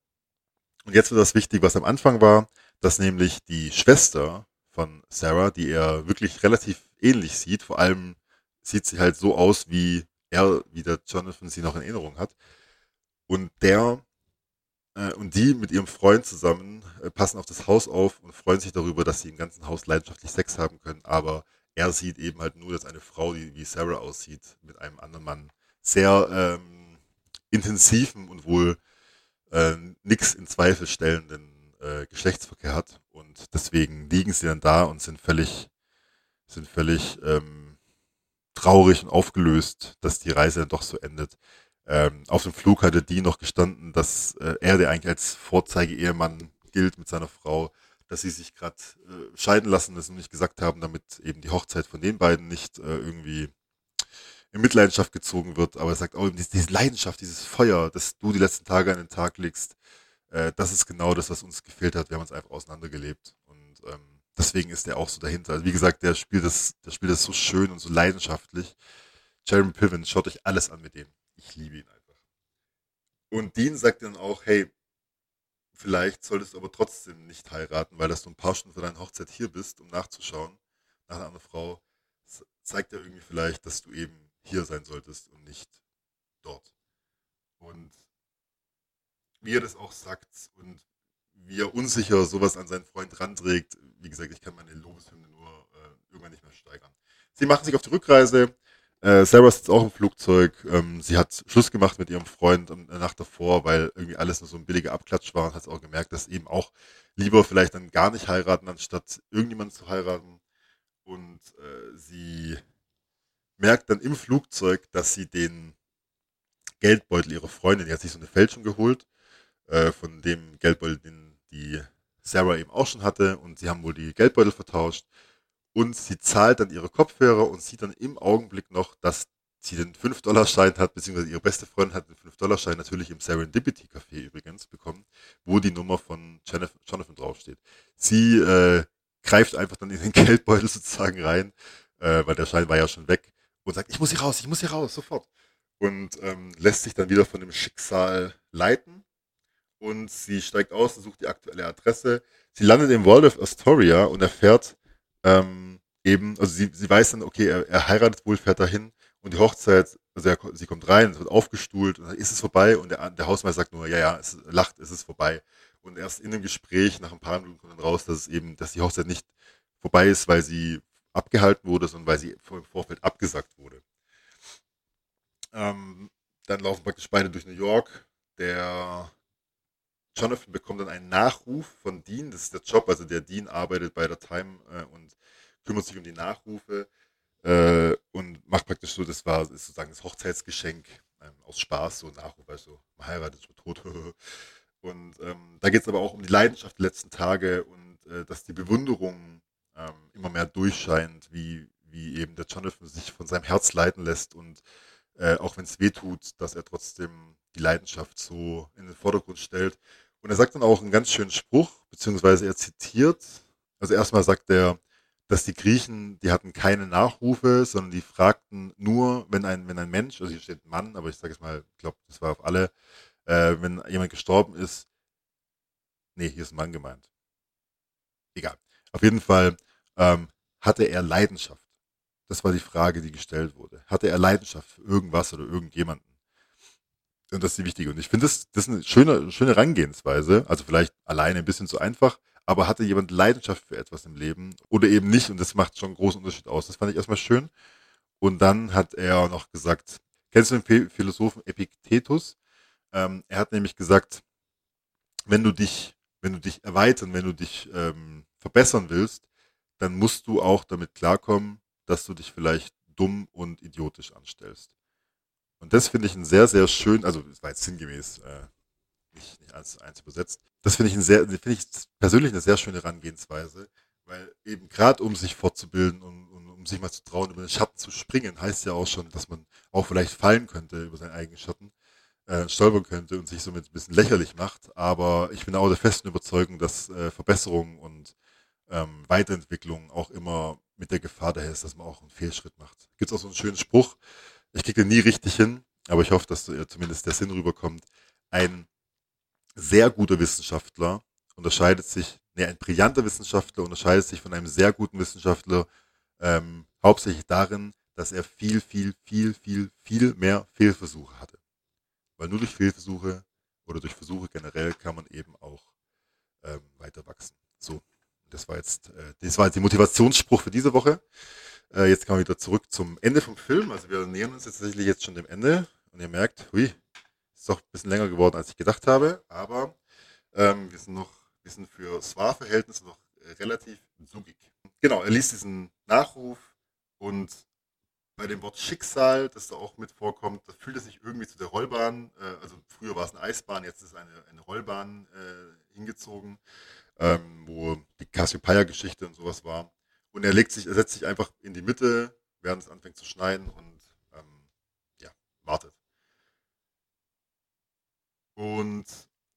Und jetzt wird das wichtig, was am Anfang war, dass nämlich die Schwester von Sarah, die er wirklich relativ ähnlich sieht, vor allem sieht sie halt so aus, wie er, wie der Jonathan sie noch in Erinnerung hat. Und der äh, und die mit ihrem Freund zusammen äh, passen auf das Haus auf und freuen sich darüber, dass sie im ganzen Haus leidenschaftlich Sex haben können. Aber er sieht eben halt nur, dass eine Frau, die wie Sarah aussieht, mit einem anderen Mann sehr ähm, intensiven und wohl äh, nix in Zweifel stellenden äh, Geschlechtsverkehr hat. Und deswegen liegen sie dann da und sind völlig, sind völlig ähm, traurig und aufgelöst, dass die Reise dann doch so endet. Ähm, auf dem Flug hatte die noch gestanden, dass äh, er, der eigentlich als Vorzeige-Ehemann gilt mit seiner Frau, dass sie sich gerade äh, scheiden lassen, das noch nicht gesagt haben, damit eben die Hochzeit von den beiden nicht äh, irgendwie in Mitleidenschaft gezogen wird. Aber er sagt, oh, diese Leidenschaft, dieses Feuer, das du die letzten Tage an den Tag legst, äh, das ist genau das, was uns gefehlt hat. Wir haben uns einfach auseinandergelebt. Und ähm, deswegen ist er auch so dahinter. Also wie gesagt, der spielt das, der spielt das so schön und so leidenschaftlich. Jeremy Piven, schaut euch alles an mit dem. Ich liebe ihn einfach. Und Dean sagt dann auch, hey, vielleicht solltest du aber trotzdem nicht heiraten, weil dass du ein paar Stunden vor deiner Hochzeit hier bist, um nachzuschauen nach einer anderen Frau, zeigt ja irgendwie vielleicht, dass du eben hier sein solltest und nicht dort. Und wie er das auch sagt und wie er unsicher sowas an seinen Freund ranträgt. Wie gesagt, ich kann meine Lobeshymne nur äh, irgendwann nicht mehr steigern. Sie machen sich auf die Rückreise. Äh, Sarah sitzt auch im Flugzeug. Ähm, sie hat Schluss gemacht mit ihrem Freund in der Nacht davor, weil irgendwie alles nur so ein billiger Abklatsch war und hat auch gemerkt, dass eben auch lieber vielleicht dann gar nicht heiraten, anstatt irgendjemanden zu heiraten. Und äh, sie merkt dann im Flugzeug, dass sie den Geldbeutel ihrer Freundin, die hat sich so eine Fälschung geholt, äh, von dem Geldbeutel, den die Sarah eben auch schon hatte und sie haben wohl die Geldbeutel vertauscht und sie zahlt dann ihre Kopfhörer und sieht dann im Augenblick noch, dass sie den 5-Dollar-Schein hat, beziehungsweise ihre beste Freundin hat den 5-Dollar-Schein natürlich im Serendipity Café übrigens bekommen, wo die Nummer von Jonathan draufsteht. Sie äh, greift einfach dann in den Geldbeutel sozusagen rein, äh, weil der Schein war ja schon weg und sagt, ich muss hier raus, ich muss hier raus, sofort. Und ähm, lässt sich dann wieder von dem Schicksal leiten und sie steigt aus und sucht die aktuelle Adresse. Sie landet im Waldorf Astoria und erfährt ähm, eben, also sie, sie weiß dann, okay, er, er heiratet wohl, fährt dahin und die Hochzeit, also er, sie kommt rein, es wird aufgestuhlt und dann ist es vorbei und der, der Hausmeister sagt nur, ja, ja, es lacht, es ist vorbei. Und erst in dem Gespräch, nach ein paar Minuten kommt dann raus, dass es eben, dass die Hochzeit nicht vorbei ist, weil sie abgehalten wurde, sondern weil sie im Vorfeld abgesagt wurde. Ähm, dann laufen praktisch beide durch New York. Der Jonathan bekommt dann einen Nachruf von Dean, das ist der Job, also der Dean arbeitet bei der Time äh, und kümmert sich um die Nachrufe äh, und macht praktisch so, das war ist sozusagen das Hochzeitsgeschenk ähm, aus Spaß, so Nachruf, also man heiratet, ist tot. Und ähm, da geht es aber auch um die Leidenschaft der letzten Tage und äh, dass die Bewunderung ähm, immer mehr durchscheint, wie, wie eben der Jonathan sich von seinem Herz leiten lässt und äh, auch wenn es weh tut, dass er trotzdem die Leidenschaft so in den Vordergrund stellt. Und er sagt dann auch einen ganz schönen Spruch, beziehungsweise er zitiert, also erstmal sagt er, dass die Griechen, die hatten keine Nachrufe, sondern die fragten nur, wenn ein, wenn ein Mensch, also hier steht Mann, aber ich sage es mal, ich glaube, das war auf alle, äh, wenn jemand gestorben ist, nee, hier ist ein Mann gemeint. Egal. Auf jeden Fall ähm, hatte er Leidenschaft. Das war die Frage, die gestellt wurde. Hatte er Leidenschaft für irgendwas oder irgendjemanden? Und das ist die wichtige. Und ich finde, das, das ist eine schöne, schöne Herangehensweise. Also vielleicht alleine ein bisschen zu einfach, aber hatte jemand Leidenschaft für etwas im Leben oder eben nicht? Und das macht schon einen großen Unterschied aus. Das fand ich erstmal schön. Und dann hat er noch gesagt, kennst du den Philosophen Epiktetus? Ähm, er hat nämlich gesagt, wenn du dich, wenn du dich erweitern, wenn du dich ähm, verbessern willst, dann musst du auch damit klarkommen, dass du dich vielleicht dumm und idiotisch anstellst. Und das finde ich ein sehr, sehr schön, also es war jetzt sinngemäß, äh, nicht, nicht eins zu eins übersetzt. Das finde ich ein sehr, finde ich persönlich eine sehr schöne Herangehensweise, weil eben gerade um sich fortzubilden und, und um sich mal zu trauen, über den Schatten zu springen, heißt ja auch schon, dass man auch vielleicht fallen könnte über seinen eigenen Schatten, äh, stolpern könnte und sich somit ein bisschen lächerlich macht. Aber ich bin auch der festen Überzeugung, dass äh, Verbesserung und ähm, Weiterentwicklung auch immer mit der Gefahr daher ist, dass man auch einen Fehlschritt macht. Gibt es auch so einen schönen Spruch, ich kriege nie richtig hin, aber ich hoffe, dass äh, zumindest der Sinn rüberkommt. Ein sehr guter Wissenschaftler unterscheidet sich, nee, ein brillanter Wissenschaftler unterscheidet sich von einem sehr guten Wissenschaftler ähm, hauptsächlich darin, dass er viel, viel, viel, viel, viel mehr Fehlversuche hatte. Weil nur durch Fehlversuche oder durch Versuche generell kann man eben auch ähm, weiter wachsen. So, das war jetzt, äh, das war jetzt die Motivationsspruch für diese Woche. Äh, jetzt kommen wir wieder zurück zum Ende vom Film. Also wir nähern uns jetzt tatsächlich jetzt schon dem Ende. Und ihr merkt, hui, ist doch ein bisschen länger geworden, als ich gedacht habe. Aber ähm, wir sind noch, wir sind für SWA-Verhältnisse noch relativ zugig. Genau, er liest diesen Nachruf und bei dem Wort Schicksal, das da auch mit vorkommt, das fühlt es sich irgendwie zu der Rollbahn, äh, also früher war es eine Eisbahn, jetzt ist eine, eine Rollbahn äh, hingezogen, ähm, wo die Cassiopeia-Geschichte und sowas war. Und er legt sich, er setzt sich einfach in die Mitte, während es anfängt zu schneien und ähm, ja, wartet. Und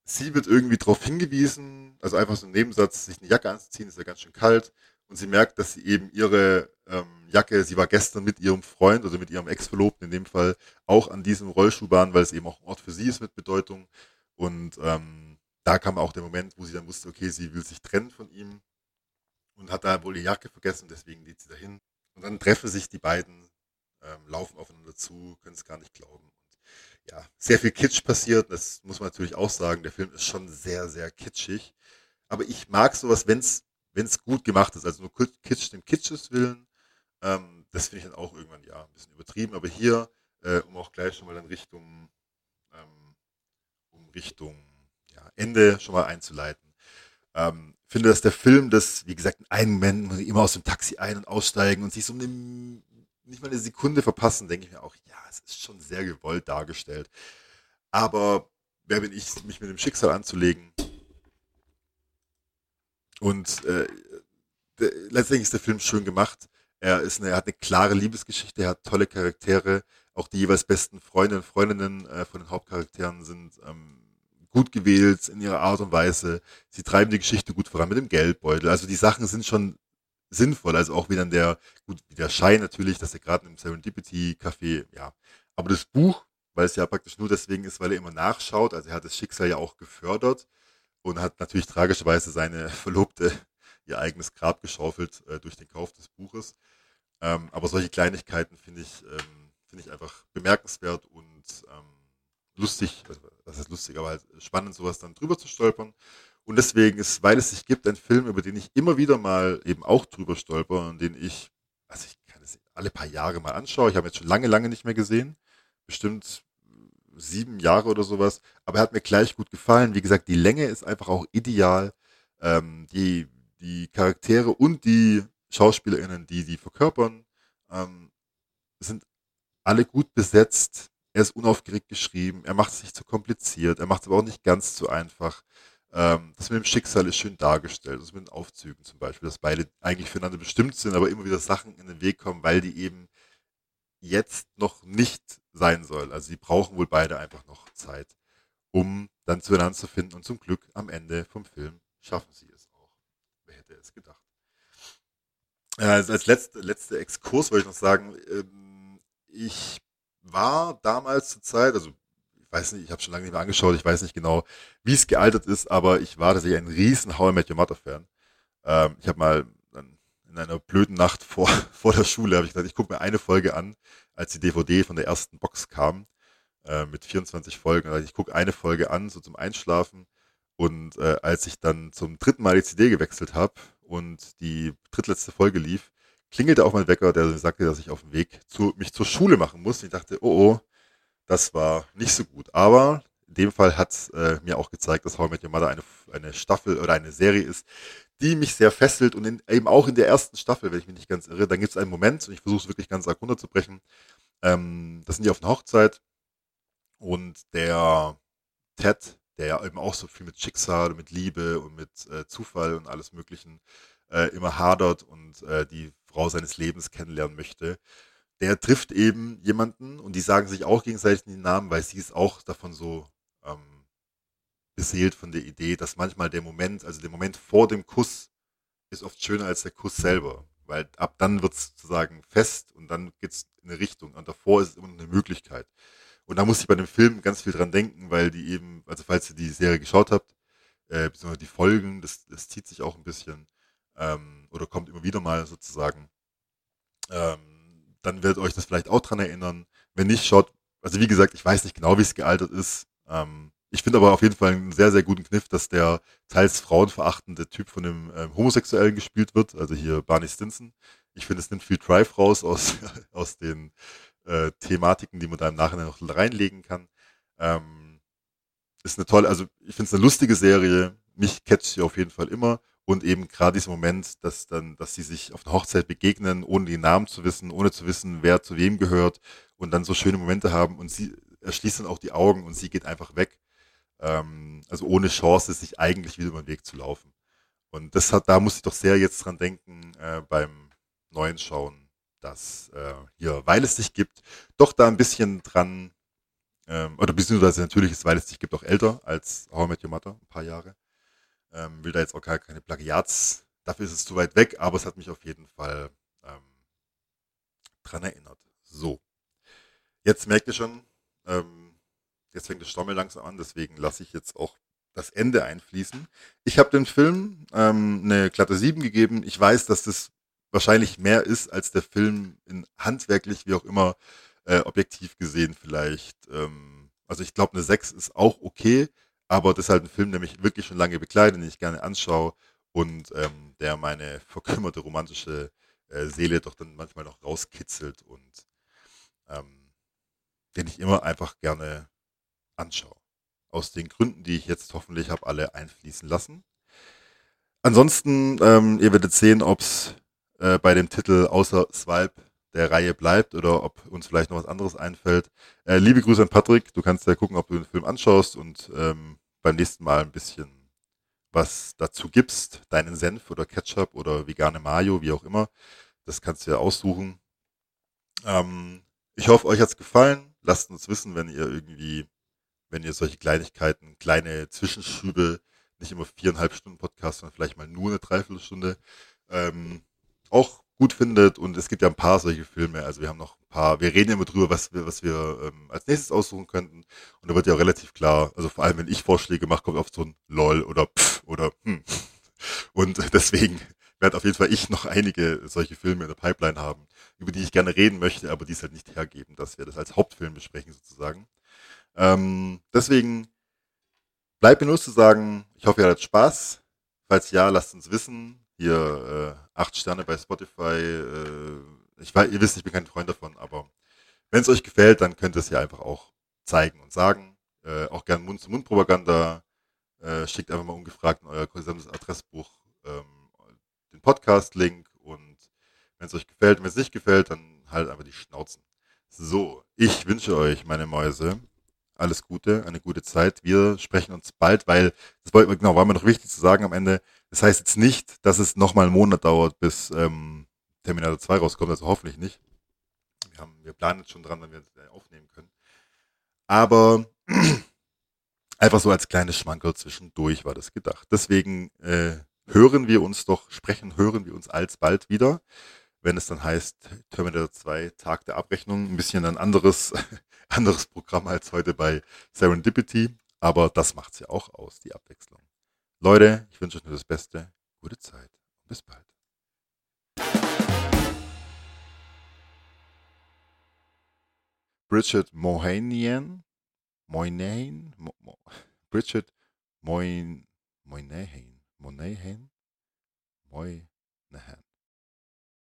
sie wird irgendwie darauf hingewiesen, also einfach so ein Nebensatz, sich eine Jacke anzuziehen, ist ja ganz schön kalt. Und sie merkt, dass sie eben ihre ähm, Jacke, sie war gestern mit ihrem Freund, also mit ihrem Ex-Verlobten in dem Fall, auch an diesem Rollschuhbahn, weil es eben auch ein Ort für sie ist mit Bedeutung. Und ähm, da kam auch der Moment, wo sie dann wusste, okay, sie will sich trennen von ihm und hat da wohl die Jacke vergessen, deswegen geht sie dahin. Und dann treffen sich die beiden, ähm, laufen aufeinander zu, können es gar nicht glauben. Und ja, sehr viel Kitsch passiert, das muss man natürlich auch sagen. Der Film ist schon sehr, sehr kitschig. Aber ich mag sowas, wenn es gut gemacht ist, also nur Kitsch dem Kitsches willen. Ähm, das finde ich dann auch irgendwann ja ein bisschen übertrieben. Aber hier, äh, um auch gleich schon mal in Richtung, ähm, um Richtung ja, Ende schon mal einzuleiten. Ähm, finde, dass der Film das, wie gesagt, in einem Moment muss ich immer aus dem Taxi ein- und aussteigen und sich so eine, nicht mal eine Sekunde verpassen, denke ich mir auch, ja, es ist schon sehr gewollt dargestellt. Aber wer bin ich, mich mit dem Schicksal anzulegen? Und äh, der, letztendlich ist der Film schön gemacht. Er, ist eine, er hat eine klare Liebesgeschichte, er hat tolle Charaktere. Auch die jeweils besten Freunde und Freundinnen äh, von den Hauptcharakteren sind ähm, gut gewählt in ihrer Art und Weise. Sie treiben die Geschichte gut voran mit dem Geldbeutel. Also die Sachen sind schon sinnvoll. Also auch wie dann der, gut, wie der Schein natürlich, dass er gerade im Serendipity Café, ja. Aber das Buch, weil es ja praktisch nur deswegen ist, weil er immer nachschaut, also er hat das Schicksal ja auch gefördert und hat natürlich tragischerweise seine Verlobte ihr eigenes Grab geschaufelt äh, durch den Kauf des Buches. Ähm, aber solche Kleinigkeiten finde ich, ähm, finde ich einfach bemerkenswert und ähm, lustig, also das ist lustig, aber halt spannend, sowas dann drüber zu stolpern. Und deswegen ist, weil es sich gibt, ein Film, über den ich immer wieder mal eben auch drüber stolper und den ich, also ich kann es alle paar Jahre mal anschaue. Ich habe jetzt schon lange, lange nicht mehr gesehen. Bestimmt sieben Jahre oder sowas. Aber er hat mir gleich gut gefallen. Wie gesagt, die Länge ist einfach auch ideal. Ähm, die, die Charaktere und die SchauspielerInnen, die die verkörpern, ähm, sind alle gut besetzt er ist unaufgeregt geschrieben, er macht es nicht zu kompliziert, er macht es aber auch nicht ganz zu einfach. Ähm, das mit dem Schicksal ist schön dargestellt, das mit den Aufzügen zum Beispiel, dass beide eigentlich füreinander bestimmt sind, aber immer wieder Sachen in den Weg kommen, weil die eben jetzt noch nicht sein soll. Also sie brauchen wohl beide einfach noch Zeit, um dann zueinander zu finden und zum Glück am Ende vom Film schaffen sie es auch. Wer hätte es gedacht? Also als letzte, letzte Exkurs wollte ich noch sagen, ähm, ich war damals zur Zeit, also ich weiß nicht, ich habe schon lange nicht mehr angeschaut, ich weiß nicht genau, wie es gealtert ist, aber ich war tatsächlich ein riesen How I Met Your Mother Fan. Ähm, ich habe mal in einer blöden Nacht vor, vor der Schule habe ich gesagt, ich gucke mir eine Folge an, als die DVD von der ersten Box kam, äh, mit 24 Folgen. Ich gucke eine Folge an, so zum Einschlafen. Und äh, als ich dann zum dritten Mal die CD gewechselt habe und die drittletzte Folge lief, klingelte auch mein Wecker, der sagte, dass ich auf dem Weg zu, mich zur Schule machen muss. Ich dachte, oh oh, das war nicht so gut. Aber in dem Fall hat äh, mir auch gezeigt, dass How I Met Your Mother eine, eine Staffel oder eine Serie ist, die mich sehr fesselt und in, eben auch in der ersten Staffel, wenn ich mich nicht ganz irre, dann gibt es einen Moment, und ich versuche es wirklich ganz arg runterzubrechen, ähm, das sind die auf einer Hochzeit und der Ted, der ja eben auch so viel mit Schicksal und mit Liebe und mit äh, Zufall und alles Möglichen äh, immer hadert und äh, die Frau seines Lebens kennenlernen möchte, der trifft eben jemanden und die sagen sich auch gegenseitig den Namen, weil sie ist auch davon so ähm, beseelt von der Idee, dass manchmal der Moment, also der Moment vor dem Kuss, ist oft schöner als der Kuss selber. Weil ab dann wird es sozusagen fest und dann geht es in eine Richtung. Und davor ist es immer noch eine Möglichkeit. Und da muss ich bei dem Film ganz viel dran denken, weil die eben, also falls ihr die Serie geschaut habt, äh, beziehungsweise die Folgen, das, das zieht sich auch ein bisschen ähm, oder kommt immer wieder mal sozusagen. Ähm, dann wird euch das vielleicht auch dran erinnern. Wenn nicht, schaut, also wie gesagt, ich weiß nicht genau, wie es gealtert ist. Ähm, ich finde aber auf jeden Fall einen sehr, sehr guten Kniff, dass der teils frauenverachtende Typ von einem ähm, Homosexuellen gespielt wird, also hier Barney Stinson. Ich finde, es nimmt viel Drive raus aus, aus den äh, Thematiken, die man da im Nachhinein noch reinlegen kann. Ähm, ist eine tolle, also ich finde es eine lustige Serie. Mich catcht sie auf jeden Fall immer. Und eben gerade dieser Moment, dass dann, dass sie sich auf einer Hochzeit begegnen, ohne den Namen zu wissen, ohne zu wissen, wer zu wem gehört und dann so schöne Momente haben und sie erschließt dann auch die Augen und sie geht einfach weg ähm, also ohne Chance, sich eigentlich wieder über den Weg zu laufen. Und das hat, da muss ich doch sehr jetzt dran denken äh, beim neuen Schauen, dass äh, hier, weil es dich gibt, doch da ein bisschen dran, ähm, oder beziehungsweise natürlich ist, weil es dich gibt, auch älter als How I Met Your Mother, ein paar Jahre. Ähm, will da jetzt auch gar keine Plagiats, dafür ist es zu weit weg, aber es hat mich auf jeden Fall ähm, dran erinnert. So. Jetzt merkt ihr schon, ähm, Jetzt fängt das Stommel langsam an, deswegen lasse ich jetzt auch das Ende einfließen. Ich habe dem Film ähm, eine glatte 7 gegeben. Ich weiß, dass das wahrscheinlich mehr ist, als der Film in handwerklich, wie auch immer, äh, objektiv gesehen vielleicht. Ähm, also ich glaube, eine 6 ist auch okay, aber das ist halt ein Film, der mich wirklich schon lange begleitet, den ich gerne anschaue und ähm, der meine verkümmerte romantische äh, Seele doch dann manchmal noch rauskitzelt und ähm, den ich immer einfach gerne anschaue. Aus den Gründen, die ich jetzt hoffentlich habe, alle einfließen lassen. Ansonsten, ähm, ihr werdet sehen, ob es äh, bei dem Titel außer Swipe der Reihe bleibt oder ob uns vielleicht noch was anderes einfällt. Äh, liebe Grüße an Patrick. Du kannst ja gucken, ob du den Film anschaust und ähm, beim nächsten Mal ein bisschen was dazu gibst. Deinen Senf oder Ketchup oder vegane Mayo, wie auch immer. Das kannst du ja aussuchen. Ähm, ich hoffe, euch hat's gefallen. Lasst uns wissen, wenn ihr irgendwie wenn ihr solche Kleinigkeiten, kleine Zwischenschübe, nicht immer viereinhalb Stunden Podcast, sondern vielleicht mal nur eine Dreiviertelstunde, ähm, auch gut findet. Und es gibt ja ein paar solche Filme. Also wir haben noch ein paar, wir reden immer drüber, was wir, was wir ähm, als nächstes aussuchen könnten. Und da wird ja auch relativ klar, also vor allem wenn ich Vorschläge mache, kommt oft so ein LOL oder Pff oder hm. Und deswegen werde auf jeden Fall ich noch einige solche Filme in der Pipeline haben, über die ich gerne reden möchte, aber die es halt nicht hergeben, dass wir das als Hauptfilm besprechen sozusagen. Ähm, deswegen bleibt mir nur zu sagen, ich hoffe, ihr hattet Spaß. Falls ja, lasst uns wissen. Hier äh, acht Sterne bei Spotify. Äh, ich weiß, ihr wisst, ich bin kein Freund davon, aber wenn es euch gefällt, dann könnt ihr es ja einfach auch zeigen und sagen. Äh, auch gerne Mund-zu-Mund-Propaganda. Äh, schickt einfach mal ungefragt in euer gesamtes Adressbuch ähm, den Podcast-Link und wenn es euch gefällt, wenn es nicht gefällt, dann halt einfach die Schnauzen. So, ich wünsche euch, meine Mäuse, alles Gute, eine gute Zeit. Wir sprechen uns bald, weil, das war, genau, war mir noch wichtig zu sagen am Ende. Das heißt jetzt nicht, dass es nochmal einen Monat dauert, bis ähm, Terminator 2 rauskommt, also hoffentlich nicht. Wir, haben, wir planen jetzt schon dran, wenn wir es aufnehmen können. Aber einfach so als kleines Schmankerl zwischendurch war das gedacht. Deswegen äh, hören wir uns doch, sprechen, hören wir uns alsbald wieder, wenn es dann heißt Terminator 2 Tag der Abrechnung. Ein bisschen ein anderes, anderes Programm als heute bei Serendipity, aber das macht es ja auch aus, die Abwechslung. Leute, ich wünsche euch nur das Beste, gute Zeit und bis bald. Bridget Mohanian, Moynihan, Mo, Mo, Bridget Moynihan, Moynihan, Moynihan, Moynihan.